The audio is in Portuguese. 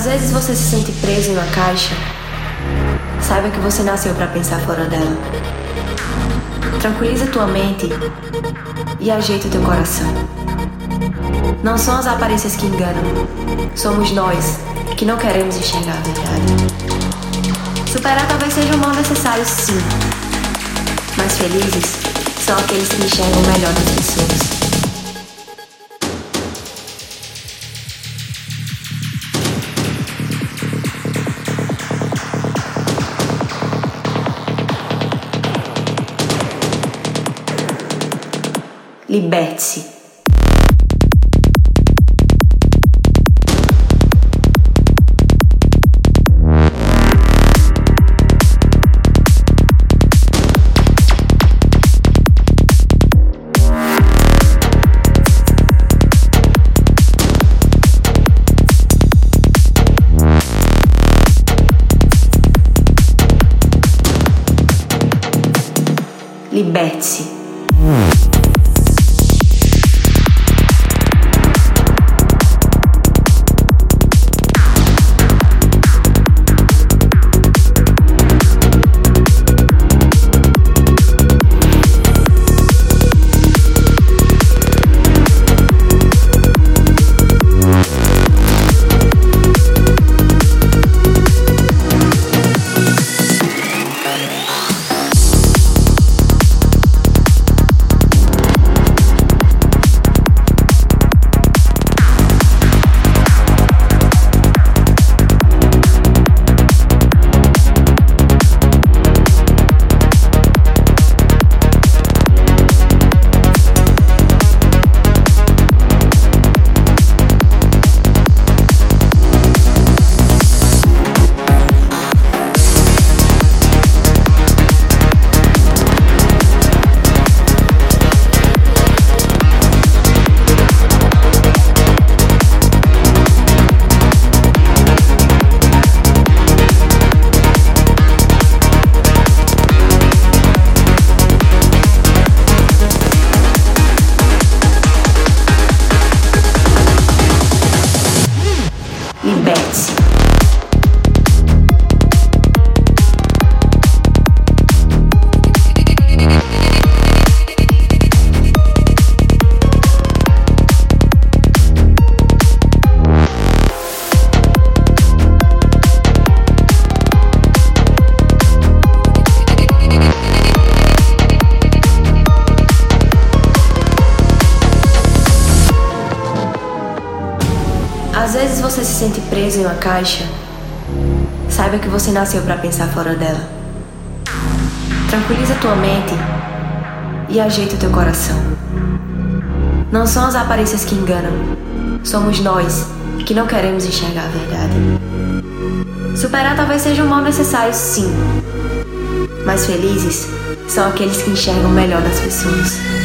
Às vezes você se sente preso uma caixa. Saiba que você nasceu para pensar fora dela. Tranquiliza tua mente e ajeita teu coração. Não são as aparências que enganam, somos nós que não queremos enxergar a verdade. Superar talvez seja um mal necessário, sim, mas felizes são aqueles que enxergam melhor das pessoas. dei bezzi. Libezzi. Às vezes você se sente preso em uma caixa. Saiba que você nasceu para pensar fora dela. Tranquiliza tua mente e ajeita o teu coração. Não são as aparências que enganam, somos nós que não queremos enxergar a verdade. Superar talvez seja um mal necessário, sim, mas felizes são aqueles que enxergam melhor das pessoas.